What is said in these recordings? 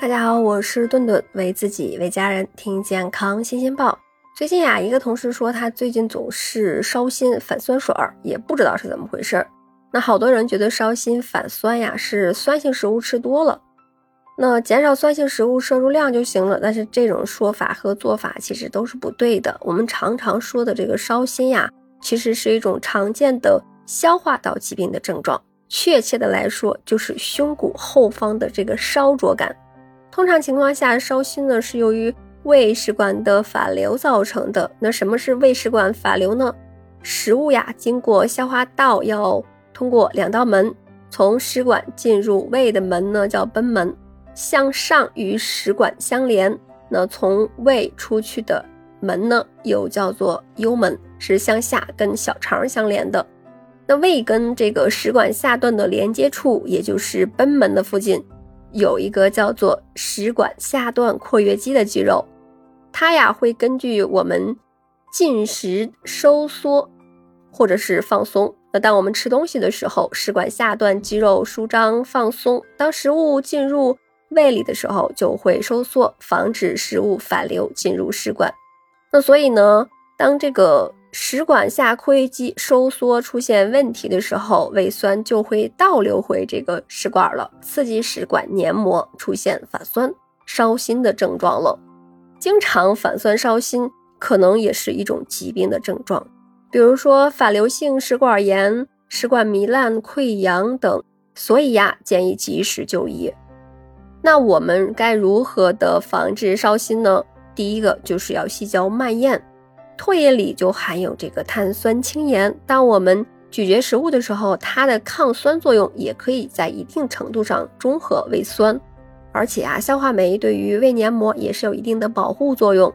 大家好，我是顿顿，为自己为家人听健康新鲜报。最近呀，一个同事说他最近总是烧心反酸水儿，也不知道是怎么回事儿。那好多人觉得烧心反酸呀是酸性食物吃多了，那减少酸性食物摄入量就行了。但是这种说法和做法其实都是不对的。我们常常说的这个烧心呀，其实是一种常见的消化道疾病的症状，确切的来说就是胸骨后方的这个烧灼感。通常情况下，烧心呢是由于胃食管的反流造成的。那什么是胃食管反流呢？食物呀，经过消化道要通过两道门，从食管进入胃的门呢叫贲门，向上与食管相连。那从胃出去的门呢又叫做幽门，是向下跟小肠相连的。那胃跟这个食管下段的连接处，也就是贲门的附近。有一个叫做食管下段括约肌的肌肉，它呀会根据我们进食收缩或者是放松。那当我们吃东西的时候，食管下段肌肉舒张放松；当食物进入胃里的时候，就会收缩，防止食物反流进入食管。那所以呢，当这个食管下括约肌收缩出现问题的时候，胃酸就会倒流回这个食管了，刺激食管黏膜出现反酸烧心的症状了。经常反酸烧心，可能也是一种疾病的症状，比如说反流性食管炎、食管糜烂、溃疡等。所以呀，建议及时就医。那我们该如何的防治烧心呢？第一个就是要细嚼慢咽。唾液里就含有这个碳酸氢盐，当我们咀嚼食物的时候，它的抗酸作用也可以在一定程度上中和胃酸，而且啊，消化酶对于胃黏膜也是有一定的保护作用。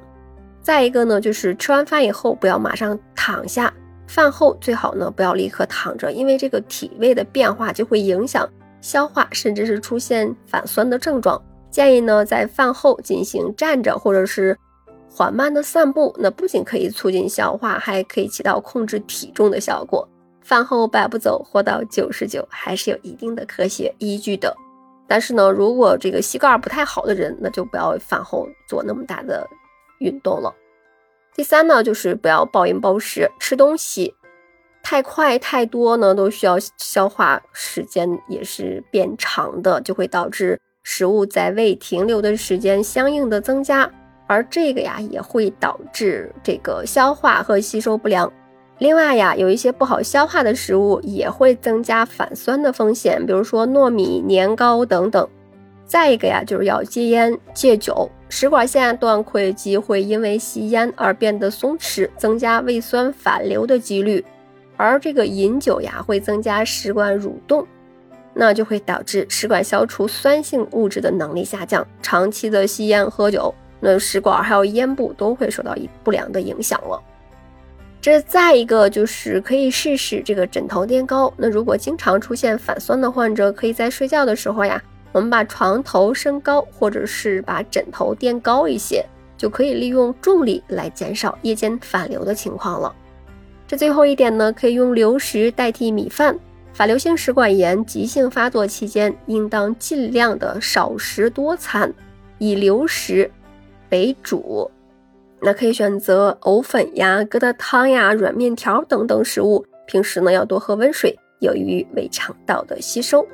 再一个呢，就是吃完饭以后不要马上躺下，饭后最好呢不要立刻躺着，因为这个体位的变化就会影响消化，甚至是出现反酸的症状。建议呢在饭后进行站着或者是。缓慢的散步，那不仅可以促进消化，还可以起到控制体重的效果。饭后百步走，活到九十九，还是有一定的科学依据的。但是呢，如果这个膝盖不太好的人，那就不要饭后做那么大的运动了。第三呢，就是不要暴饮暴食，吃东西太快太多呢，都需要消化时间也是变长的，就会导致食物在胃停留的时间相应的增加。而这个呀，也会导致这个消化和吸收不良。另外呀，有一些不好消化的食物也会增加反酸的风险，比如说糯米、年糕等等。再一个呀，就是要戒烟戒酒。食管下段括约肌会因为吸烟而变得松弛，增加胃酸反流的几率。而这个饮酒呀，会增加食管蠕动，那就会导致食管消除酸性物质的能力下降。长期的吸烟喝酒。那食管还有咽部都会受到一不良的影响了。这再一个就是可以试试这个枕头垫高。那如果经常出现反酸的患者，可以在睡觉的时候呀，我们把床头升高，或者是把枕头垫高一些，就可以利用重力来减少夜间反流的情况了。这最后一点呢，可以用流食代替米饭。反流性食管炎急性发作期间，应当尽量的少食多餐，以流食。为主，那可以选择藕粉呀、疙瘩汤呀、软面条等等食物。平时呢要多喝温水，有益于胃肠道的吸收。